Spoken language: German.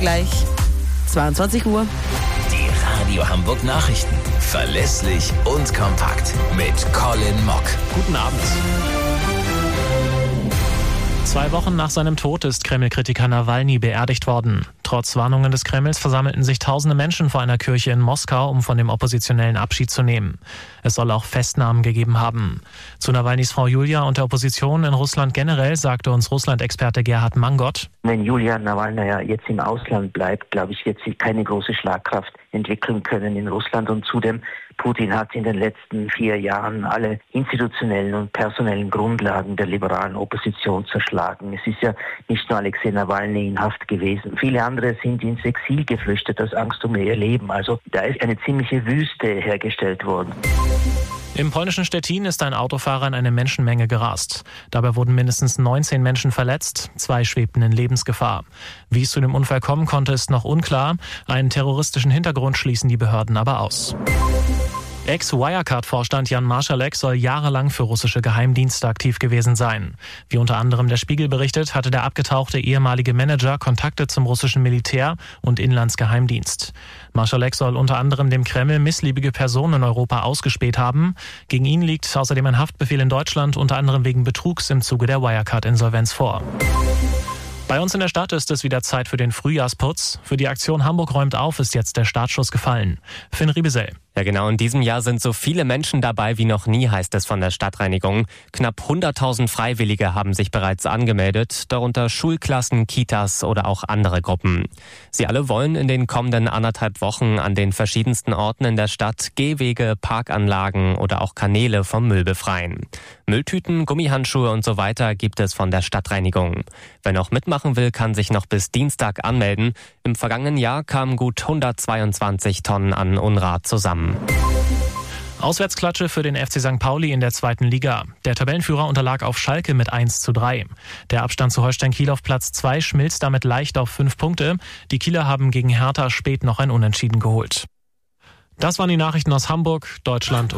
Gleich 22 Uhr. Die Radio Hamburg Nachrichten. Verlässlich und kompakt. Mit Colin Mock. Guten Abend. Zwei Wochen nach seinem Tod ist Kreml-Kritiker Nawalny beerdigt worden. Trotz Warnungen des Kremls versammelten sich tausende Menschen vor einer Kirche in Moskau, um von dem Oppositionellen Abschied zu nehmen. Es soll auch Festnahmen gegeben haben. Zu Nawalnys Frau Julia und der Opposition in Russland generell sagte uns Russland-Experte Gerhard Mangot. Wenn Julia Nawalny jetzt im Ausland bleibt, glaube ich, wird sie keine große Schlagkraft entwickeln können in Russland. Und zudem, Putin hat in den letzten vier Jahren alle institutionellen und personellen Grundlagen der liberalen Opposition zerschlagen. Es ist ja nicht nur Alexei Nawalny in Haft gewesen. Viele andere sind ins Exil geflüchtet aus Angst um ihr Leben. Also da ist eine ziemliche Wüste hergestellt worden. Im polnischen Stettin ist ein Autofahrer in eine Menschenmenge gerast. Dabei wurden mindestens 19 Menschen verletzt, zwei schwebten in Lebensgefahr. Wie es zu dem Unfall kommen konnte, ist noch unklar. Einen terroristischen Hintergrund schließen die Behörden aber aus. Ex-Wirecard-Vorstand Jan Marschalek soll jahrelang für russische Geheimdienste aktiv gewesen sein. Wie unter anderem der Spiegel berichtet, hatte der abgetauchte ehemalige Manager Kontakte zum russischen Militär und Inlandsgeheimdienst. Marschalek soll unter anderem dem Kreml missliebige Personen in Europa ausgespäht haben. Gegen ihn liegt außerdem ein Haftbefehl in Deutschland unter anderem wegen Betrugs im Zuge der Wirecard-Insolvenz vor. Bei uns in der Stadt ist es wieder Zeit für den Frühjahrsputz. Für die Aktion Hamburg räumt auf ist jetzt der Startschuss gefallen. Finn Riebesell. Ja, genau. In diesem Jahr sind so viele Menschen dabei wie noch nie, heißt es von der Stadtreinigung. Knapp 100.000 Freiwillige haben sich bereits angemeldet, darunter Schulklassen, Kitas oder auch andere Gruppen. Sie alle wollen in den kommenden anderthalb Wochen an den verschiedensten Orten in der Stadt Gehwege, Parkanlagen oder auch Kanäle vom Müll befreien. Mülltüten, Gummihandschuhe und so weiter gibt es von der Stadtreinigung. Wer noch mitmachen will, kann sich noch bis Dienstag anmelden. Im vergangenen Jahr kamen gut 122 Tonnen an Unrat zusammen. Auswärtsklatsche für den FC St. Pauli in der zweiten Liga. Der Tabellenführer unterlag auf Schalke mit 1 zu 3. Der Abstand zu Holstein Kiel auf Platz 2 schmilzt damit leicht auf 5 Punkte. Die Kieler haben gegen Hertha spät noch ein Unentschieden geholt. Das waren die Nachrichten aus Hamburg, Deutschland und